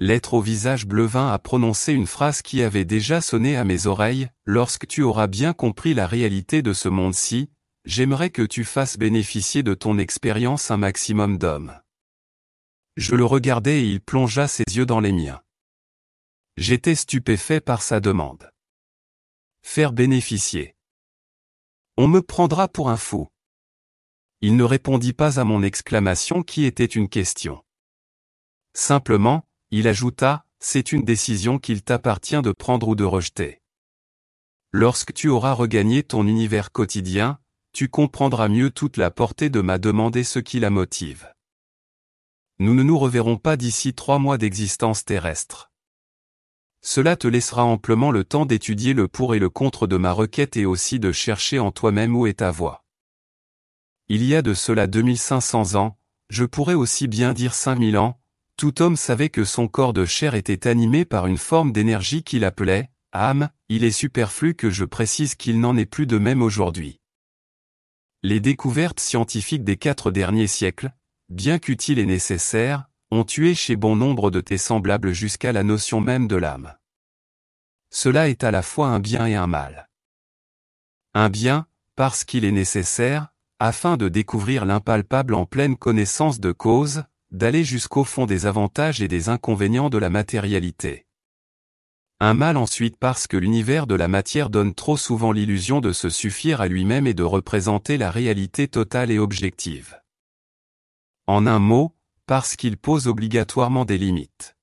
L'être au visage bleu-vin a prononcé une phrase qui avait déjà sonné à mes oreilles, lorsque tu auras bien compris la réalité de ce monde-ci, j'aimerais que tu fasses bénéficier de ton expérience un maximum d'hommes. Je le regardai et il plongea ses yeux dans les miens. J'étais stupéfait par sa demande. Faire bénéficier. On me prendra pour un fou. Il ne répondit pas à mon exclamation qui était une question. Simplement, il ajouta, c'est une décision qu'il t'appartient de prendre ou de rejeter. Lorsque tu auras regagné ton univers quotidien, tu comprendras mieux toute la portée de ma demande et ce qui la motive. Nous ne nous reverrons pas d'ici trois mois d'existence terrestre. Cela te laissera amplement le temps d'étudier le pour et le contre de ma requête et aussi de chercher en toi-même où est ta voie. Il y a de cela 2500 ans, je pourrais aussi bien dire 5000 ans, tout homme savait que son corps de chair était animé par une forme d'énergie qu'il appelait âme, il est superflu que je précise qu'il n'en est plus de même aujourd'hui. Les découvertes scientifiques des quatre derniers siècles, bien qu'utiles et nécessaires, ont tué chez bon nombre de tes semblables jusqu'à la notion même de l'âme. Cela est à la fois un bien et un mal. Un bien, parce qu'il est nécessaire, afin de découvrir l'impalpable en pleine connaissance de cause, d'aller jusqu'au fond des avantages et des inconvénients de la matérialité. Un mal ensuite parce que l'univers de la matière donne trop souvent l'illusion de se suffire à lui-même et de représenter la réalité totale et objective. En un mot, parce qu'il pose obligatoirement des limites.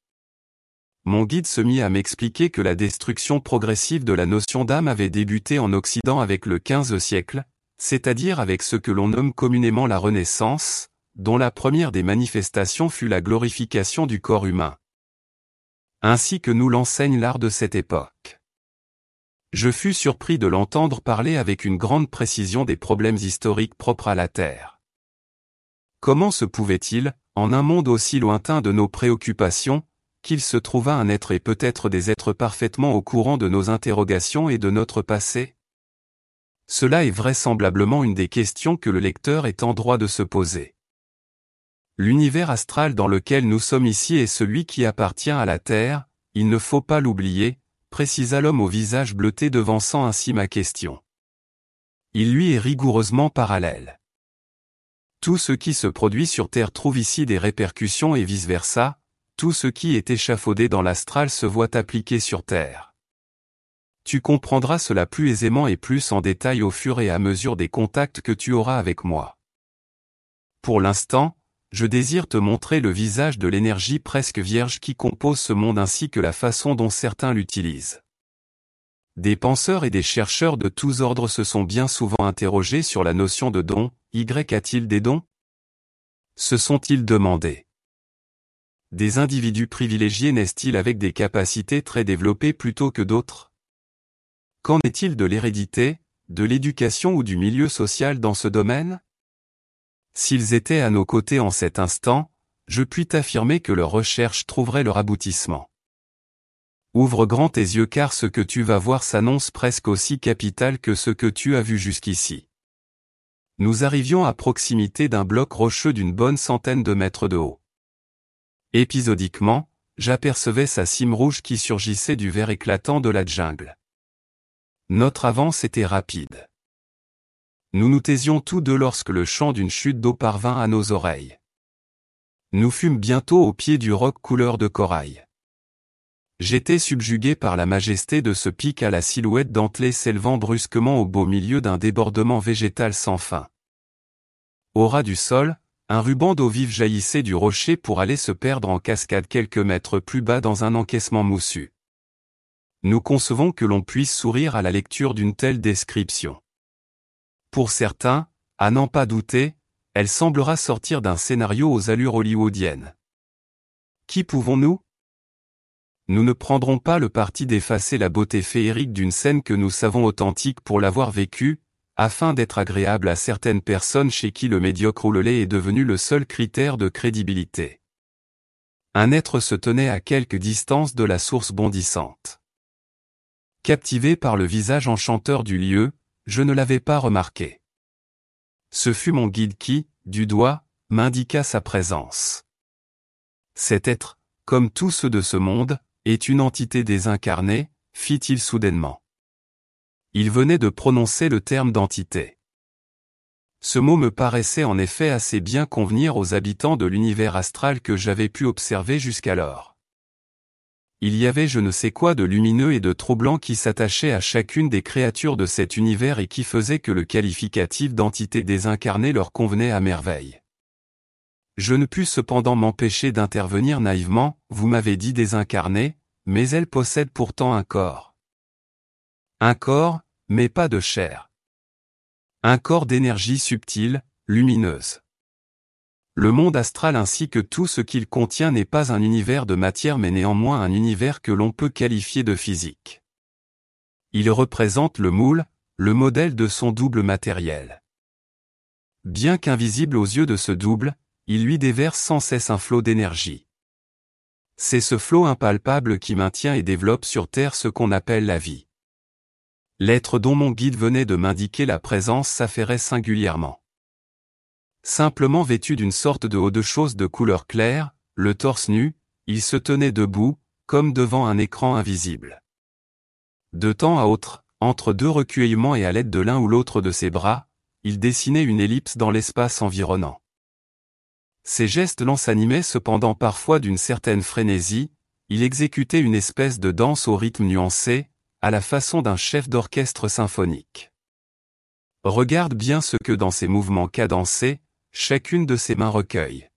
Mon guide se mit à m'expliquer que la destruction progressive de la notion d'âme avait débuté en Occident avec le XV siècle, c'est-à-dire avec ce que l'on nomme communément la Renaissance, dont la première des manifestations fut la glorification du corps humain. Ainsi que nous l'enseigne l'art de cette époque. Je fus surpris de l'entendre parler avec une grande précision des problèmes historiques propres à la Terre. Comment se pouvait-il, en un monde aussi lointain de nos préoccupations, qu'il se trouva un être et peut-être des êtres parfaitement au courant de nos interrogations et de notre passé? Cela est vraisemblablement une des questions que le lecteur est en droit de se poser. L'univers astral dans lequel nous sommes ici est celui qui appartient à la Terre, il ne faut pas l'oublier, précisa l'homme au visage bleuté devançant ainsi ma question. Il lui est rigoureusement parallèle. Tout ce qui se produit sur Terre trouve ici des répercussions et vice-versa, tout ce qui est échafaudé dans l'astral se voit appliqué sur Terre. Tu comprendras cela plus aisément et plus en détail au fur et à mesure des contacts que tu auras avec moi. Pour l'instant, je désire te montrer le visage de l'énergie presque vierge qui compose ce monde ainsi que la façon dont certains l'utilisent. Des penseurs et des chercheurs de tous ordres se sont bien souvent interrogés sur la notion de don, y a-t-il des dons? Se sont-ils demandé Des individus privilégiés naissent-ils avec des capacités très développées plutôt que d'autres? Qu'en est-il de l'hérédité, de l'éducation ou du milieu social dans ce domaine? S'ils étaient à nos côtés en cet instant, je puis t'affirmer que leurs recherches trouveraient leur aboutissement. Ouvre grand tes yeux car ce que tu vas voir s'annonce presque aussi capital que ce que tu as vu jusqu'ici. Nous arrivions à proximité d'un bloc rocheux d'une bonne centaine de mètres de haut. Épisodiquement, j'apercevais sa cime rouge qui surgissait du vert éclatant de la jungle. Notre avance était rapide. Nous nous taisions tous deux lorsque le chant d'une chute d'eau parvint à nos oreilles. Nous fûmes bientôt au pied du roc couleur de corail. J'étais subjugué par la majesté de ce pic à la silhouette dentelée s'élevant brusquement au beau milieu d'un débordement végétal sans fin. Au ras du sol, un ruban d'eau vive jaillissait du rocher pour aller se perdre en cascade quelques mètres plus bas dans un encaissement moussu. Nous concevons que l'on puisse sourire à la lecture d'une telle description. Pour certains, à n'en pas douter, elle semblera sortir d'un scénario aux allures hollywoodiennes. Qui pouvons-nous? Nous ne prendrons pas le parti d'effacer la beauté féerique d'une scène que nous savons authentique pour l'avoir vécue, afin d'être agréable à certaines personnes chez qui le médiocre ou le est devenu le seul critère de crédibilité. Un être se tenait à quelque distance de la source bondissante. Captivé par le visage enchanteur du lieu, je ne l'avais pas remarqué. Ce fut mon guide qui, du doigt, m'indiqua sa présence. Cet être, comme tous ceux de ce monde, est une entité désincarnée, fit-il soudainement. Il venait de prononcer le terme d'entité. Ce mot me paraissait en effet assez bien convenir aux habitants de l'univers astral que j'avais pu observer jusqu'alors. Il y avait je ne sais quoi de lumineux et de troublant qui s'attachait à chacune des créatures de cet univers et qui faisait que le qualificatif d'entité désincarnée leur convenait à merveille. Je ne pus cependant m'empêcher d'intervenir naïvement, vous m'avez dit désincarnée, mais elle possède pourtant un corps. Un corps, mais pas de chair. Un corps d'énergie subtile, lumineuse. Le monde astral ainsi que tout ce qu'il contient n'est pas un univers de matière mais néanmoins un univers que l'on peut qualifier de physique. Il représente le moule, le modèle de son double matériel. Bien qu'invisible aux yeux de ce double, il lui déverse sans cesse un flot d'énergie. C'est ce flot impalpable qui maintient et développe sur Terre ce qu'on appelle la vie. L'être dont mon guide venait de m'indiquer la présence s'affairait singulièrement. Simplement vêtu d'une sorte de haut de chose de couleur claire, le torse nu, il se tenait debout, comme devant un écran invisible. De temps à autre, entre deux recueillements et à l'aide de l'un ou l'autre de ses bras, il dessinait une ellipse dans l'espace environnant. Ses gestes s'animaient cependant parfois d'une certaine frénésie, il exécutait une espèce de danse au rythme nuancé, à la façon d'un chef d'orchestre symphonique. Regarde bien ce que dans ces mouvements cadencés, chacune de ses mains recueille.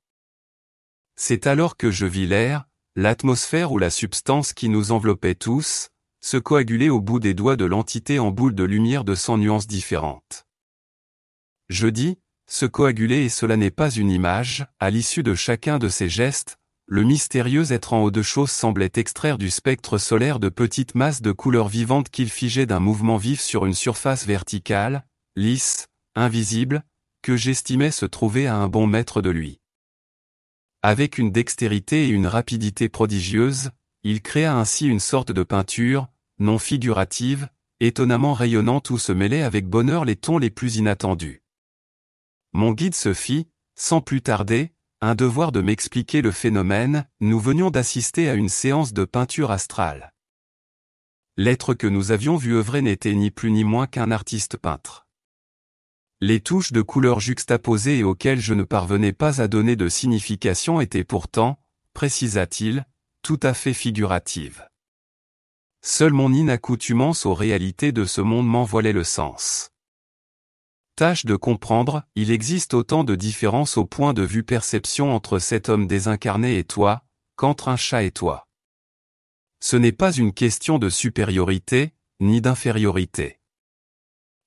C'est alors que je vis l'air, l'atmosphère ou la substance qui nous enveloppait tous, se coaguler au bout des doigts de l'entité en boule de lumière de cent nuances différentes. Je dis, se coaguler et cela n'est pas une image, à l'issue de chacun de ces gestes, le mystérieux être en haut de choses semblait extraire du spectre solaire de petites masses de couleurs vivantes qu'il figeait d'un mouvement vif sur une surface verticale, lisse, invisible, que j'estimais se trouver à un bon mètre de lui. Avec une dextérité et une rapidité prodigieuses, il créa ainsi une sorte de peinture, non figurative, étonnamment rayonnante où se mêlaient avec bonheur les tons les plus inattendus. Mon guide se fit, sans plus tarder, un devoir de m'expliquer le phénomène, nous venions d'assister à une séance de peinture astrale. L'être que nous avions vu œuvrer n'était ni plus ni moins qu'un artiste peintre. Les touches de couleurs juxtaposées et auxquelles je ne parvenais pas à donner de signification étaient pourtant, précisa-t-il, tout à fait figuratives. Seule mon inaccoutumance aux réalités de ce monde m'en voilait le sens. Tâche de comprendre, il existe autant de différences au point de vue perception entre cet homme désincarné et toi, qu'entre un chat et toi. Ce n'est pas une question de supériorité, ni d'infériorité.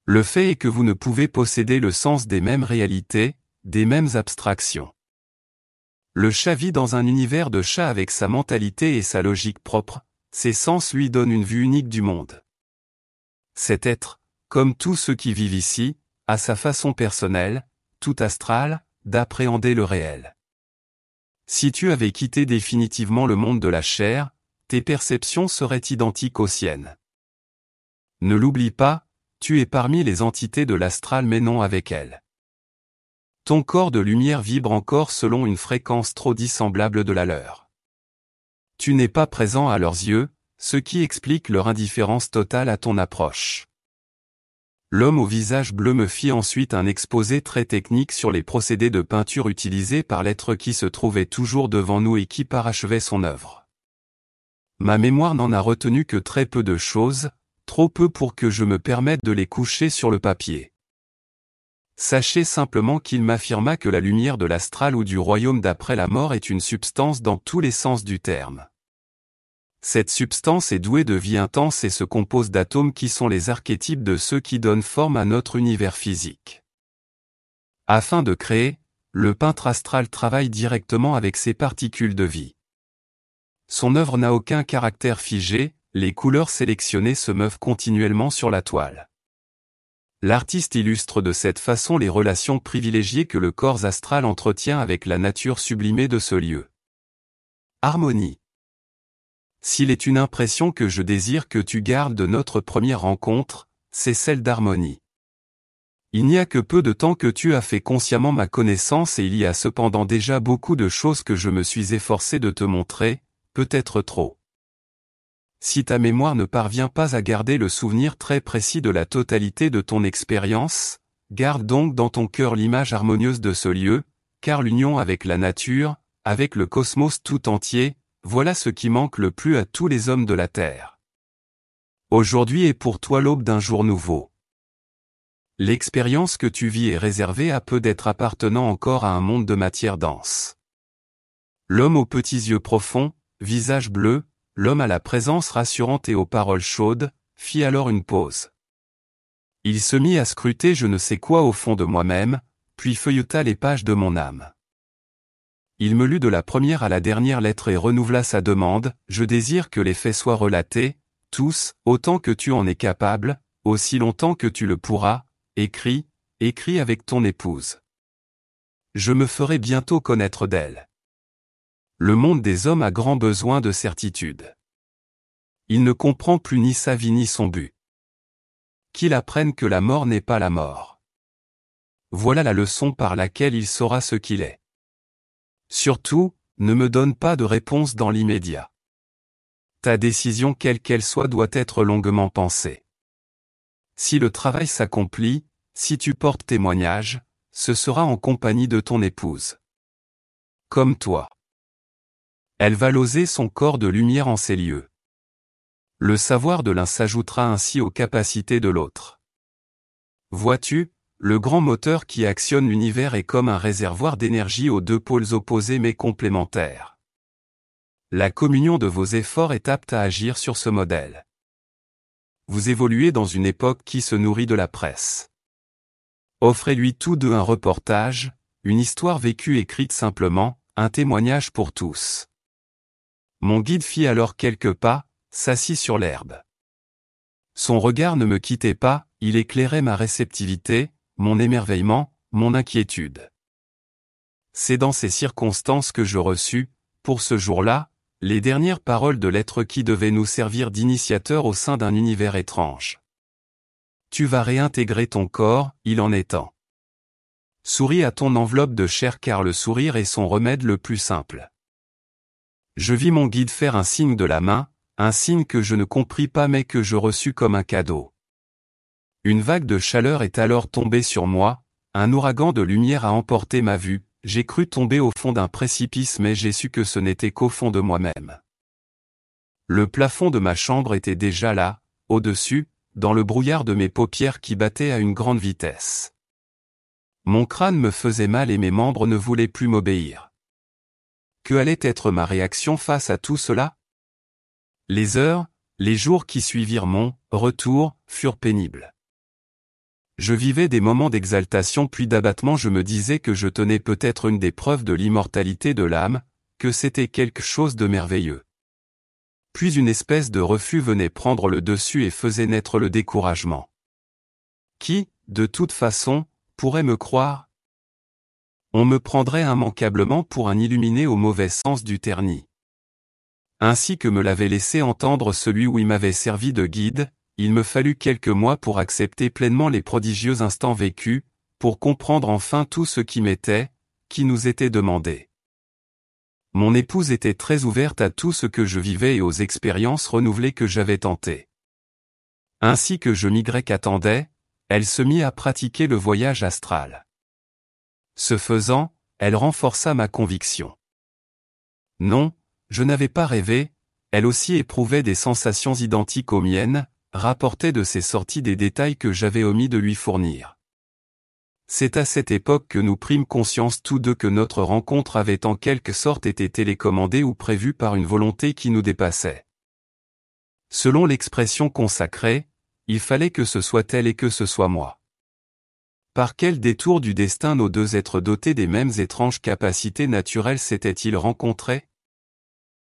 Le fait est que vous ne pouvez posséder le sens des mêmes réalités, des mêmes abstractions. Le chat vit dans un univers de chat avec sa mentalité et sa logique propre, ses sens lui donnent une vue unique du monde. Cet être, comme tous ceux qui vivent ici, à sa façon personnelle, tout astrale, d'appréhender le réel. Si tu avais quitté définitivement le monde de la chair, tes perceptions seraient identiques aux siennes. Ne l'oublie pas, tu es parmi les entités de l'astral mais non avec elle. Ton corps de lumière vibre encore selon une fréquence trop dissemblable de la leur. Tu n'es pas présent à leurs yeux, ce qui explique leur indifférence totale à ton approche. L'homme au visage bleu me fit ensuite un exposé très technique sur les procédés de peinture utilisés par l'être qui se trouvait toujours devant nous et qui parachevait son œuvre. Ma mémoire n'en a retenu que très peu de choses, trop peu pour que je me permette de les coucher sur le papier. Sachez simplement qu'il m'affirma que la lumière de l'astral ou du royaume d'après la mort est une substance dans tous les sens du terme. Cette substance est douée de vie intense et se compose d'atomes qui sont les archétypes de ceux qui donnent forme à notre univers physique. Afin de créer, le peintre astral travaille directement avec ces particules de vie. Son œuvre n'a aucun caractère figé, les couleurs sélectionnées se meuvent continuellement sur la toile. L'artiste illustre de cette façon les relations privilégiées que le corps astral entretient avec la nature sublimée de ce lieu. Harmonie. S'il est une impression que je désire que tu gardes de notre première rencontre, c'est celle d'harmonie. Il n'y a que peu de temps que tu as fait consciemment ma connaissance et il y a cependant déjà beaucoup de choses que je me suis efforcé de te montrer, peut-être trop. Si ta mémoire ne parvient pas à garder le souvenir très précis de la totalité de ton expérience, garde donc dans ton cœur l'image harmonieuse de ce lieu, car l'union avec la nature, avec le cosmos tout entier, voilà ce qui manque le plus à tous les hommes de la Terre. Aujourd'hui est pour toi l'aube d'un jour nouveau. L'expérience que tu vis est réservée à peu d'être appartenant encore à un monde de matière dense. L'homme aux petits yeux profonds, visage bleu, l'homme à la présence rassurante et aux paroles chaudes, fit alors une pause. Il se mit à scruter je ne sais quoi au fond de moi-même, puis feuilleta les pages de mon âme. Il me lut de la première à la dernière lettre et renouvela sa demande, je désire que les faits soient relatés, tous, autant que tu en es capable, aussi longtemps que tu le pourras, écris, écris avec ton épouse. Je me ferai bientôt connaître d'elle. Le monde des hommes a grand besoin de certitude. Il ne comprend plus ni sa vie ni son but. Qu'il apprenne que la mort n'est pas la mort. Voilà la leçon par laquelle il saura ce qu'il est. Surtout, ne me donne pas de réponse dans l'immédiat. Ta décision quelle qu'elle soit doit être longuement pensée. Si le travail s'accomplit, si tu portes témoignage, ce sera en compagnie de ton épouse. Comme toi. Elle va loser son corps de lumière en ces lieux. Le savoir de l'un s'ajoutera ainsi aux capacités de l'autre. Vois-tu, le grand moteur qui actionne l'univers est comme un réservoir d'énergie aux deux pôles opposés mais complémentaires. La communion de vos efforts est apte à agir sur ce modèle. Vous évoluez dans une époque qui se nourrit de la presse. Offrez-lui tous deux un reportage, une histoire vécue écrite simplement, un témoignage pour tous. Mon guide fit alors quelques pas, s'assit sur l'herbe. Son regard ne me quittait pas, il éclairait ma réceptivité, mon émerveillement, mon inquiétude. C'est dans ces circonstances que je reçus, pour ce jour-là, les dernières paroles de l'être qui devait nous servir d'initiateur au sein d'un univers étrange. Tu vas réintégrer ton corps, il en est temps. Souris à ton enveloppe de chair car le sourire est son remède le plus simple. Je vis mon guide faire un signe de la main, un signe que je ne compris pas mais que je reçus comme un cadeau. Une vague de chaleur est alors tombée sur moi, un ouragan de lumière a emporté ma vue, j'ai cru tomber au fond d'un précipice mais j'ai su que ce n'était qu'au fond de moi-même. Le plafond de ma chambre était déjà là, au-dessus, dans le brouillard de mes paupières qui battaient à une grande vitesse. Mon crâne me faisait mal et mes membres ne voulaient plus m'obéir. Que allait être ma réaction face à tout cela? Les heures, les jours qui suivirent mon retour furent pénibles. Je vivais des moments d'exaltation puis d'abattement je me disais que je tenais peut-être une des preuves de l'immortalité de l'âme, que c'était quelque chose de merveilleux. Puis une espèce de refus venait prendre le dessus et faisait naître le découragement. Qui, de toute façon, pourrait me croire on me prendrait immanquablement pour un illuminé au mauvais sens du terni. Ainsi que me l'avait laissé entendre celui où il m'avait servi de guide, il me fallut quelques mois pour accepter pleinement les prodigieux instants vécus, pour comprendre enfin tout ce qui m'était, qui nous était demandé. Mon épouse était très ouverte à tout ce que je vivais et aux expériences renouvelées que j'avais tentées. Ainsi que je migrais qu'attendais, elle se mit à pratiquer le voyage astral. Ce faisant, elle renforça ma conviction. Non, je n'avais pas rêvé, elle aussi éprouvait des sensations identiques aux miennes, rapportait de ses sorties des détails que j'avais omis de lui fournir. C'est à cette époque que nous prîmes conscience tous deux que notre rencontre avait en quelque sorte été télécommandée ou prévue par une volonté qui nous dépassait. Selon l'expression consacrée, il fallait que ce soit elle et que ce soit moi. Par quel détour du destin nos deux êtres dotés des mêmes étranges capacités naturelles s'étaient-ils rencontrés?